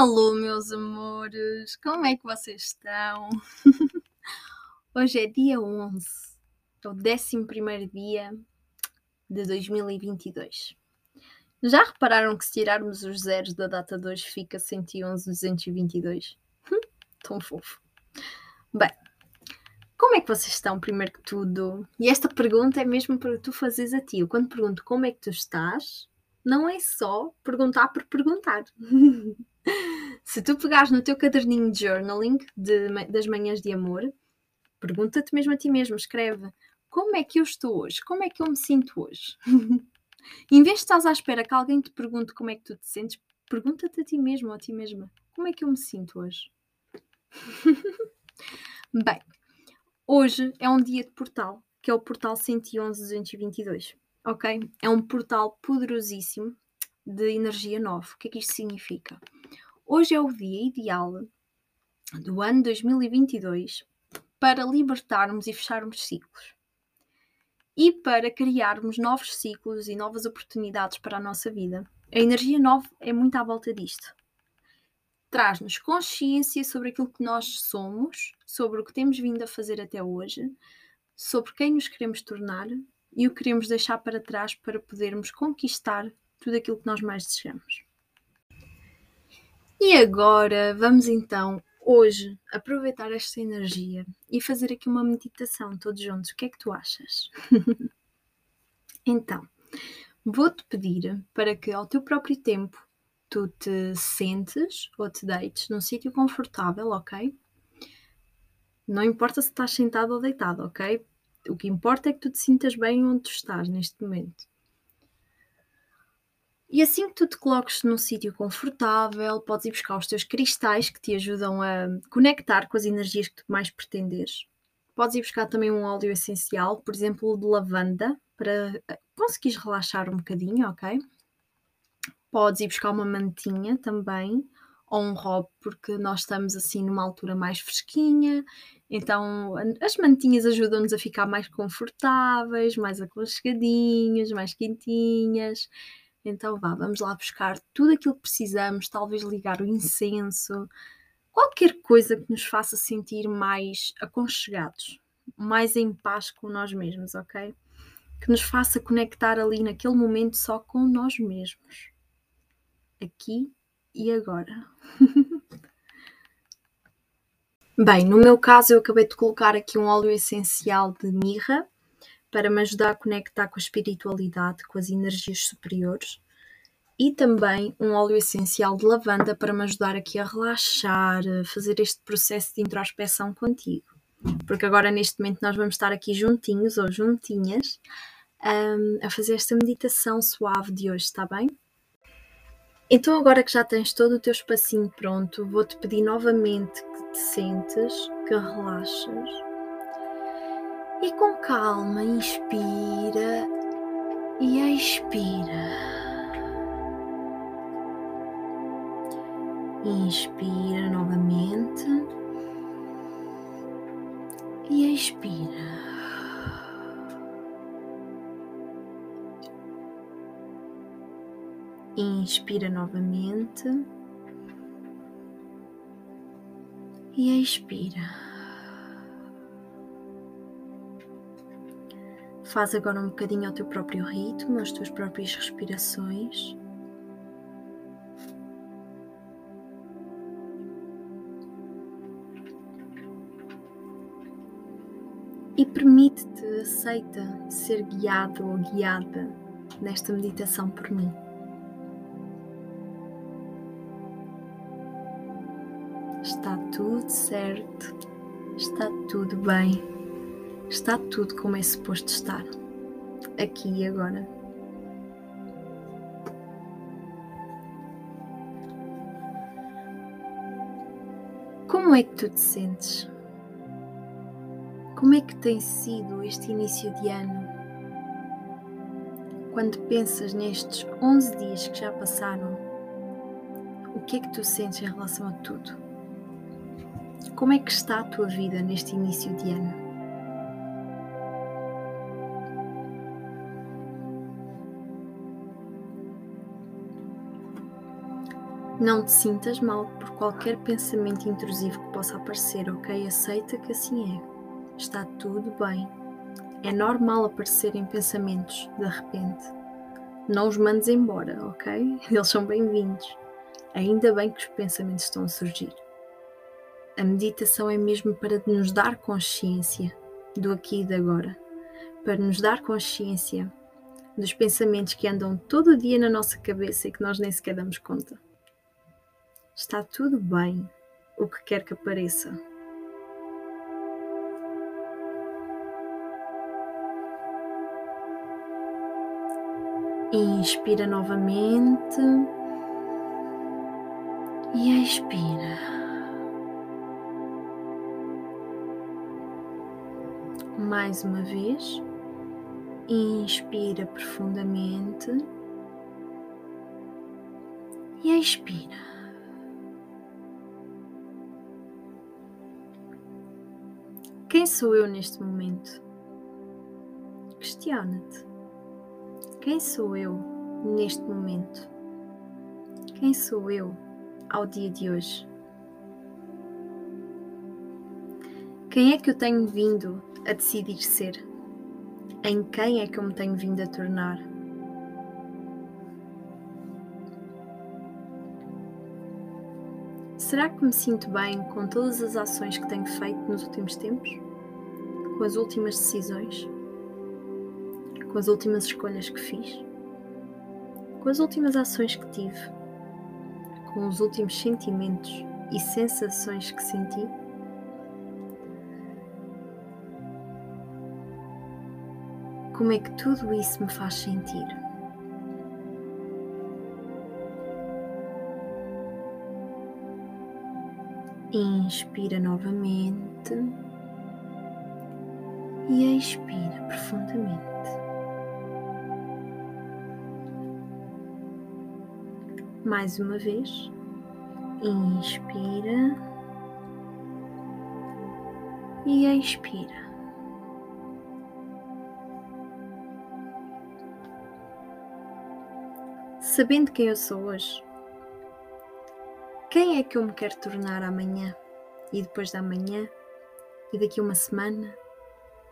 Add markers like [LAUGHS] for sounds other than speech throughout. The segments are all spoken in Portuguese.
Alô, meus amores, como é que vocês estão? [LAUGHS] Hoje é dia 11, é o 11 dia de 2022. Já repararam que se tirarmos os zeros da data de hoje fica 111, 222? Hum, tão fofo. Bem, como é que vocês estão, primeiro que tudo? E esta pergunta é mesmo para tu fazeres a ti. Eu quando pergunto como é que tu estás, não é só perguntar por perguntar. [LAUGHS] Se tu pegares no teu caderninho de journaling de, das manhãs de amor, pergunta-te mesmo a ti mesmo, escreve como é que eu estou hoje? Como é que eu me sinto hoje? [LAUGHS] em vez de estás à espera que alguém te pergunte como é que tu te sentes, pergunta-te a ti mesmo ou a ti mesma, como é que eu me sinto hoje? [LAUGHS] Bem, hoje é um dia de portal, que é o portal 111-222, ok? É um portal poderosíssimo de energia nova. O que é que isto significa? Hoje é o dia ideal do ano 2022 para libertarmos e fecharmos ciclos e para criarmos novos ciclos e novas oportunidades para a nossa vida. A energia nova é muito à volta disto. Traz-nos consciência sobre aquilo que nós somos, sobre o que temos vindo a fazer até hoje, sobre quem nos queremos tornar e o que queremos deixar para trás para podermos conquistar tudo aquilo que nós mais desejamos. E agora vamos então, hoje, aproveitar esta energia e fazer aqui uma meditação todos juntos. O que é que tu achas? [LAUGHS] então, vou-te pedir para que ao teu próprio tempo tu te sentes ou te deites num sítio confortável, ok? Não importa se estás sentado ou deitado, ok? O que importa é que tu te sintas bem onde tu estás neste momento. E assim que tu te coloques num sítio confortável, podes ir buscar os teus cristais que te ajudam a conectar com as energias que tu mais pretenderes. Podes ir buscar também um óleo essencial, por exemplo, de lavanda, para eh, conseguires relaxar um bocadinho, ok? Podes ir buscar uma mantinha também, ou um robe, porque nós estamos assim numa altura mais fresquinha, então as mantinhas ajudam-nos a ficar mais confortáveis, mais aconchegadinhas, mais quentinhas. Então vá, vamos lá buscar tudo aquilo que precisamos, talvez ligar o incenso, qualquer coisa que nos faça sentir mais aconchegados, mais em paz com nós mesmos, ok? Que nos faça conectar ali naquele momento só com nós mesmos. Aqui e agora. [LAUGHS] Bem, no meu caso eu acabei de colocar aqui um óleo essencial de mirra para me ajudar a conectar com a espiritualidade, com as energias superiores. E também um óleo essencial de lavanda para me ajudar aqui a relaxar, a fazer este processo de introspeção contigo. Porque agora, neste momento, nós vamos estar aqui juntinhos ou juntinhas um, a fazer esta meditação suave de hoje, está bem? Então, agora que já tens todo o teu espacinho pronto, vou-te pedir novamente que te sentes, que relaxes e com calma inspira e expira. Inspira novamente e expira. Inspira novamente e expira. Faz agora um bocadinho ao teu próprio ritmo, as tuas próprias respirações. E permite-te, aceita ser guiado ou guiada nesta meditação por mim. Está tudo certo, está tudo bem. Está tudo como é suposto estar, aqui e agora. Como é que tu te sentes? Como é que tem sido este início de ano? Quando pensas nestes 11 dias que já passaram, o que é que tu sentes em relação a tudo? Como é que está a tua vida neste início de ano? Não te sintas mal por qualquer pensamento intrusivo que possa aparecer, ok? Aceita que assim é. Está tudo bem. É normal aparecerem pensamentos de repente. Não os mandes embora, ok? [LAUGHS] Eles são bem-vindos. Ainda bem que os pensamentos estão a surgir. A meditação é mesmo para nos dar consciência do aqui e de agora, para nos dar consciência dos pensamentos que andam todo o dia na nossa cabeça e que nós nem sequer damos conta. Está tudo bem, o que quer que apareça. Inspira novamente e expira. Mais uma vez, inspira profundamente e expira. Quem sou eu neste momento? Questiona-te. Quem sou eu neste momento? Quem sou eu ao dia de hoje? Quem é que eu tenho vindo a decidir ser? Em quem é que eu me tenho vindo a tornar? Será que me sinto bem com todas as ações que tenho feito nos últimos tempos? Com as últimas decisões? Com as últimas escolhas que fiz? Com as últimas ações que tive? Com os últimos sentimentos e sensações que senti? Como é que tudo isso me faz sentir? Inspira novamente e expira profundamente. Mais uma vez, inspira e expira. Sabendo quem eu sou hoje, quem é que eu me quero tornar amanhã e depois da manhã e daqui uma semana,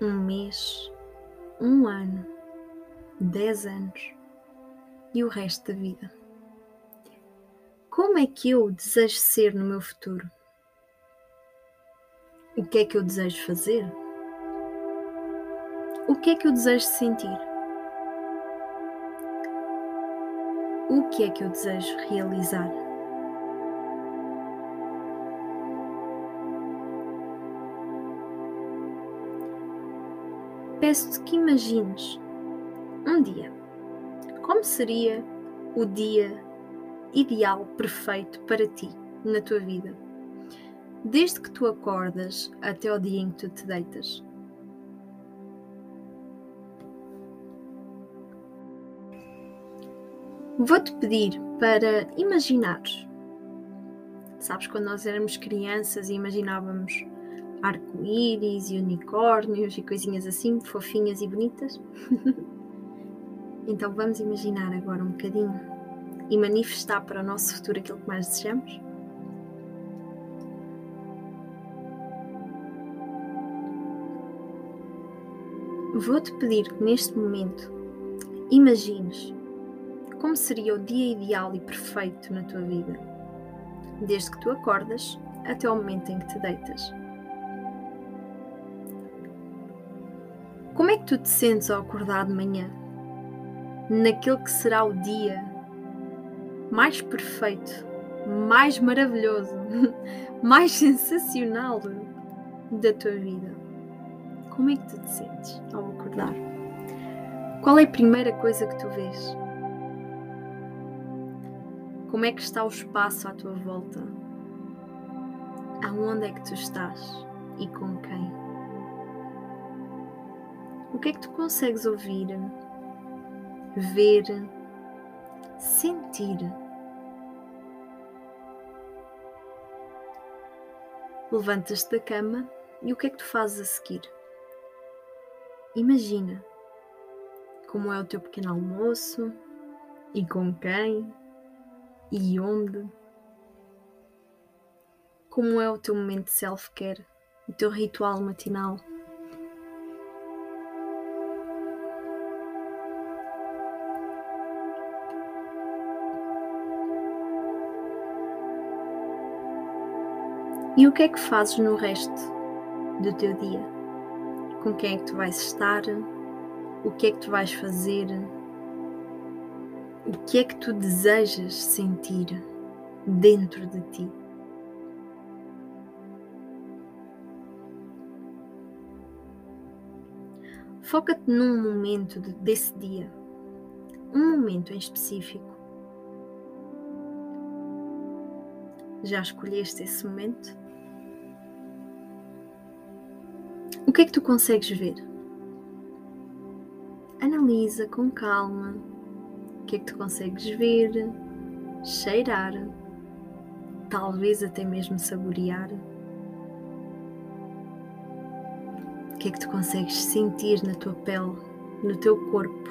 um mês, um ano, dez anos e o resto da vida? Como é que eu desejo ser no meu futuro? O que é que eu desejo fazer? O que é que eu desejo sentir? O que é que eu desejo realizar? Peço-te que imagines um dia. Como seria o dia ideal, perfeito para ti, na tua vida? Desde que tu acordas até o dia em que tu te deitas. Vou-te pedir para imaginares. Sabes, quando nós éramos crianças e imaginávamos arco-íris e unicórnios e coisinhas assim, fofinhas e bonitas. [LAUGHS] então vamos imaginar agora um bocadinho e manifestar para o nosso futuro aquilo que mais desejamos? Vou-te pedir que neste momento imagines como seria o dia ideal e perfeito na tua vida, desde que tu acordas até o momento em que te deitas. Como é que tu te sentes ao acordar de manhã? Naquele que será o dia mais perfeito, mais maravilhoso, [LAUGHS] mais sensacional da tua vida. Como é que tu te sentes ao acordar? Qual é a primeira coisa que tu vês? Como é que está o espaço à tua volta? Aonde é que tu estás e com quem? O que é que tu consegues ouvir, ver, sentir? Levantas-te da cama e o que é que tu fazes a seguir? Imagina como é o teu pequeno almoço e com quem e onde como é o teu momento de self-care, o teu ritual matinal. E o que é que fazes no resto do teu dia? Com quem é que tu vais estar? O que é que tu vais fazer? O que é que tu desejas sentir dentro de ti? Foca-te num momento desse dia, um momento em específico. Já escolheste esse momento? O que é que tu consegues ver? Analisa com calma o que é que tu consegues ver, cheirar, talvez até mesmo saborear. O que é que tu consegues sentir na tua pele, no teu corpo?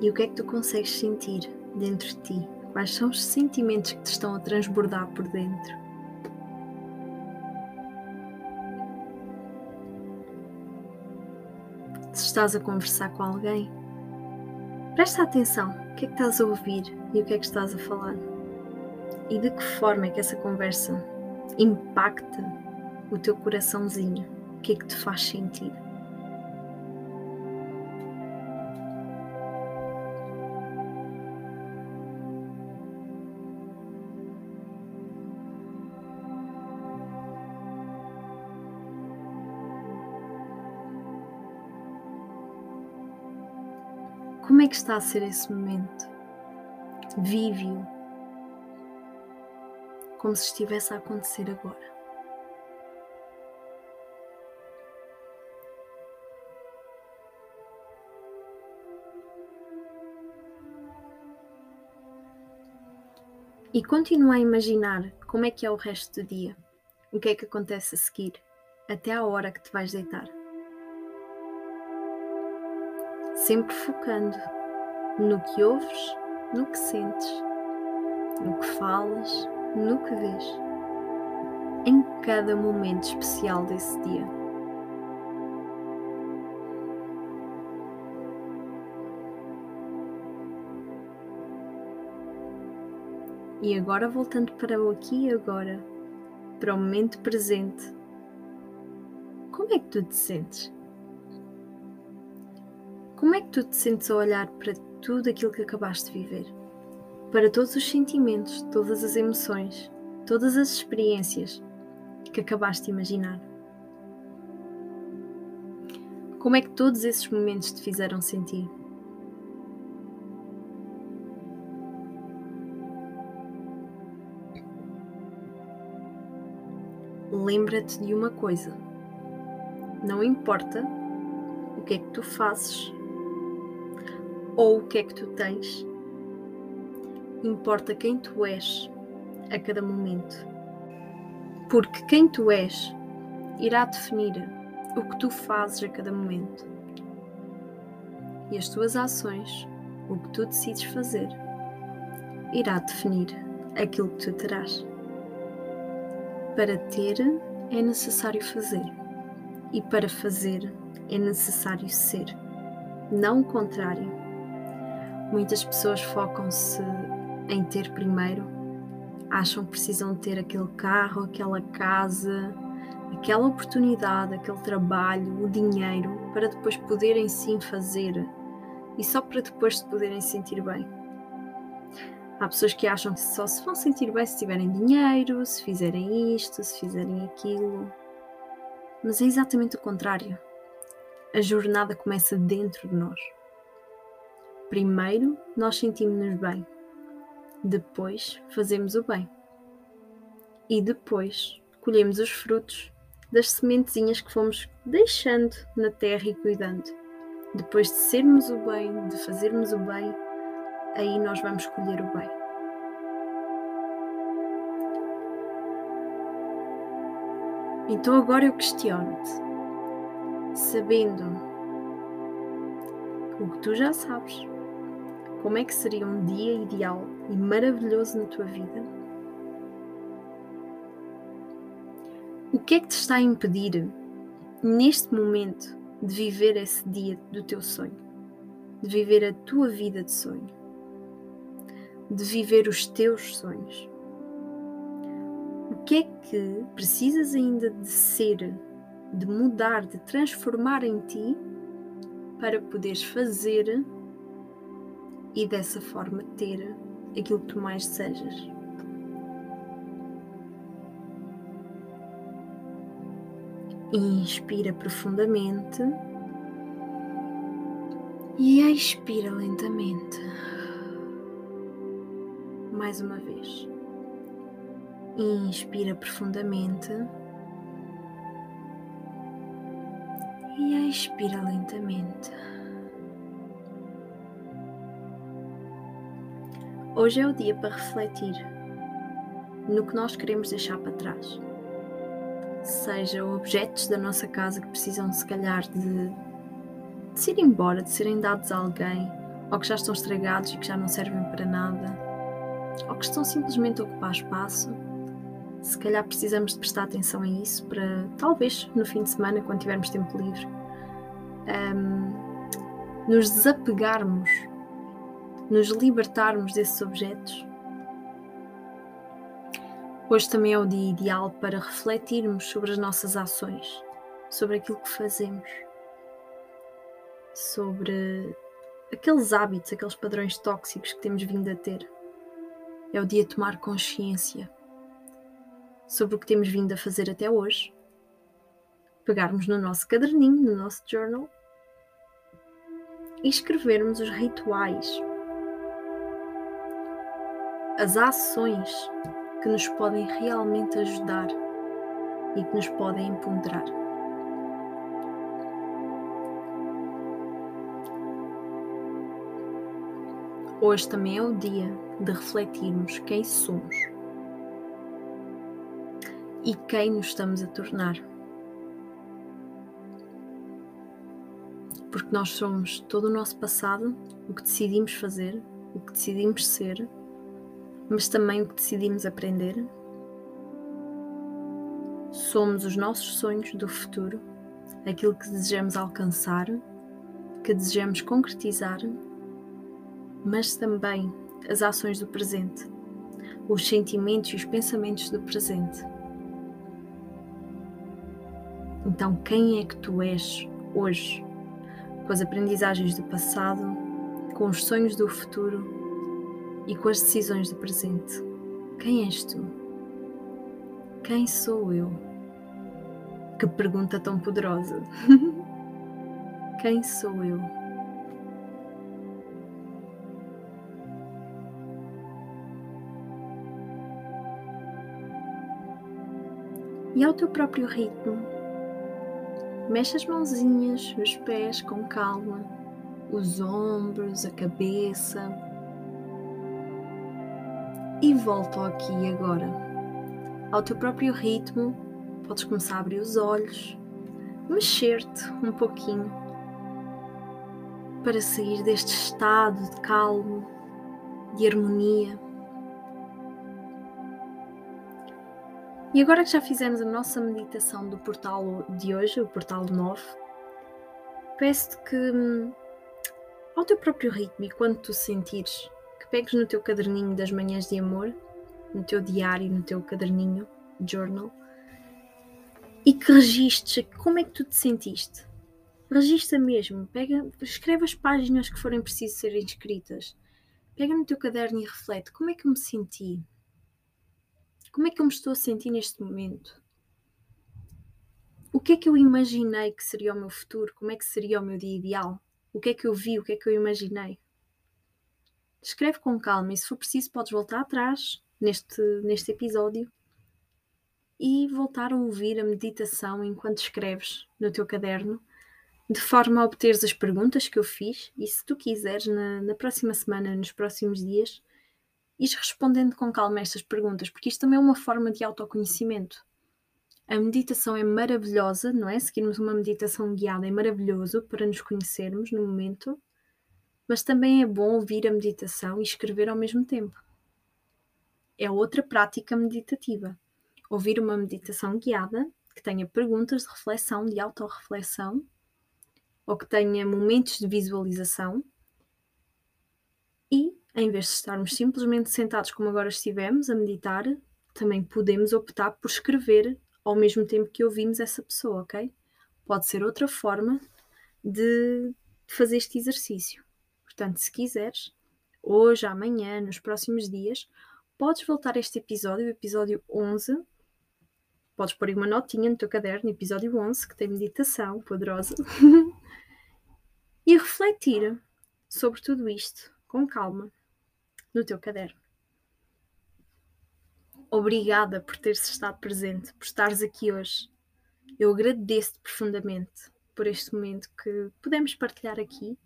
E o que é que tu consegues sentir dentro de ti? Quais são os sentimentos que te estão a transbordar por dentro? Estás a conversar com alguém, presta atenção. O que é que estás a ouvir e o que é que estás a falar? E de que forma é que essa conversa impacta o teu coraçãozinho, o que é que te faz sentir. Como é que está a ser esse momento? Vive-o como se estivesse a acontecer agora. E continua a imaginar como é que é o resto do dia, o que é que acontece a seguir, até à hora que te vais deitar. Sempre focando no que ouves, no que sentes, no que falas, no que vês, em cada momento especial desse dia. E agora voltando para o aqui e agora, para o momento presente, como é que tu te sentes? Como é que tu te sentes a olhar para tudo aquilo que acabaste de viver? Para todos os sentimentos, todas as emoções, todas as experiências que acabaste de imaginar? Como é que todos esses momentos te fizeram sentir? lembra-te de uma coisa: não importa o que é que tu fazes ou o que é que tu tens, importa quem tu és a cada momento. Porque quem tu és irá definir o que tu fazes a cada momento. E as tuas ações, o que tu decides fazer, irá definir aquilo que tu terás. Para ter é necessário fazer, e para fazer é necessário ser, não o contrário. Muitas pessoas focam-se em ter primeiro, acham que precisam ter aquele carro, aquela casa, aquela oportunidade, aquele trabalho, o dinheiro, para depois poderem sim fazer e só para depois se poderem sentir bem. Há pessoas que acham que só se vão sentir bem se tiverem dinheiro, se fizerem isto, se fizerem aquilo. Mas é exatamente o contrário. A jornada começa dentro de nós. Primeiro nós sentimos-nos bem, depois fazemos o bem e depois colhemos os frutos das sementezinhas que fomos deixando na terra e cuidando. Depois de sermos o bem, de fazermos o bem, aí nós vamos colher o bem. Então agora eu questiono-te, sabendo o que tu já sabes, como é que seria um dia ideal e maravilhoso na tua vida? O que é que te está a impedir, neste momento, de viver esse dia do teu sonho? De viver a tua vida de sonho? De viver os teus sonhos? O que é que precisas ainda de ser, de mudar, de transformar em ti para poderes fazer e dessa forma ter aquilo que tu mais desejas? Inspira profundamente e expira lentamente. Mais uma vez. Inspira profundamente e expira lentamente. Hoje é o dia para refletir no que nós queremos deixar para trás seja objetos da nossa casa que precisam, se calhar, de, de se ir embora, de serem dados a alguém, ou que já estão estragados e que já não servem para nada, ou que estão simplesmente a ocupar espaço. Se calhar precisamos de prestar atenção a isso para, talvez, no fim de semana, quando tivermos tempo livre, um, nos desapegarmos, nos libertarmos desses objetos Hoje também é o dia ideal para refletirmos sobre as nossas ações, sobre aquilo que fazemos, sobre aqueles hábitos, aqueles padrões tóxicos que temos vindo a ter. É o dia de tomar consciência sobre o que temos vindo a fazer até hoje, pegarmos no nosso caderninho, no nosso journal e escrevermos os rituais, as ações que nos podem realmente ajudar e que nos podem empoderar. Hoje também é o dia de refletirmos quem somos e quem nos estamos a tornar. Porque nós somos todo o nosso passado, o que decidimos fazer, o que decidimos ser mas também o que decidimos aprender. Somos os nossos sonhos do futuro, aquilo que desejamos alcançar, que desejamos concretizar, mas também as ações do presente, os sentimentos e os pensamentos do presente. Então, quem é que tu és hoje? Com as aprendizagens do passado, com os sonhos do futuro e com as decisões do presente. Quem és tu? Quem sou eu? Que pergunta tão poderosa! [LAUGHS] Quem sou eu? E ao teu próprio ritmo, mexe as mãozinhas, os pés com calma, os ombros, a cabeça, e volta aqui agora. Ao teu próprio ritmo, podes começar a abrir os olhos, mexer-te um pouquinho para sair deste estado de calmo, de harmonia. E agora que já fizemos a nossa meditação do portal de hoje, o portal 9, peço-te que, hum, ao teu próprio ritmo e quando tu sentires pegues no teu caderninho das manhãs de amor, no teu diário, no teu caderninho, journal, e que registres como é que tu te sentiste. Registra mesmo, pega, escreve as páginas que forem preciso serem escritas. Pega no teu caderno e reflete como é que eu me senti. Como é que eu me estou a sentir neste momento? O que é que eu imaginei que seria o meu futuro? Como é que seria o meu dia ideal? O que é que eu vi? O que é que eu imaginei? Escreve com calma e se for preciso podes voltar atrás neste, neste episódio e voltar a ouvir a meditação enquanto escreves no teu caderno, de forma a obteres as perguntas que eu fiz e se tu quiseres na, na próxima semana, nos próximos dias, ires respondendo com calma estas perguntas, porque isto também é uma forma de autoconhecimento. A meditação é maravilhosa, não é? Seguirmos uma meditação guiada é maravilhoso para nos conhecermos no momento mas também é bom ouvir a meditação e escrever ao mesmo tempo. É outra prática meditativa. Ouvir uma meditação guiada que tenha perguntas de reflexão, de autorreflexão, ou que tenha momentos de visualização. E, em vez de estarmos simplesmente sentados como agora estivemos a meditar, também podemos optar por escrever ao mesmo tempo que ouvimos essa pessoa, ok? Pode ser outra forma de fazer este exercício. Portanto, se quiseres, hoje, amanhã, nos próximos dias, podes voltar a este episódio, o episódio 11. Podes pôr uma notinha no teu caderno, episódio 11, que tem meditação poderosa. [LAUGHS] e refletir sobre tudo isto com calma no teu caderno. Obrigada por teres estado presente, por estares aqui hoje. Eu agradeço-te profundamente por este momento que podemos partilhar aqui.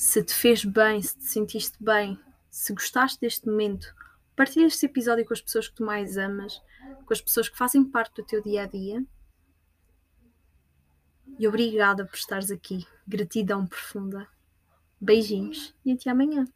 Se te fez bem, se te sentiste bem, se gostaste deste momento, partilha este episódio com as pessoas que tu mais amas, com as pessoas que fazem parte do teu dia a dia. E obrigada por estares aqui. Gratidão profunda. Beijinhos e até amanhã.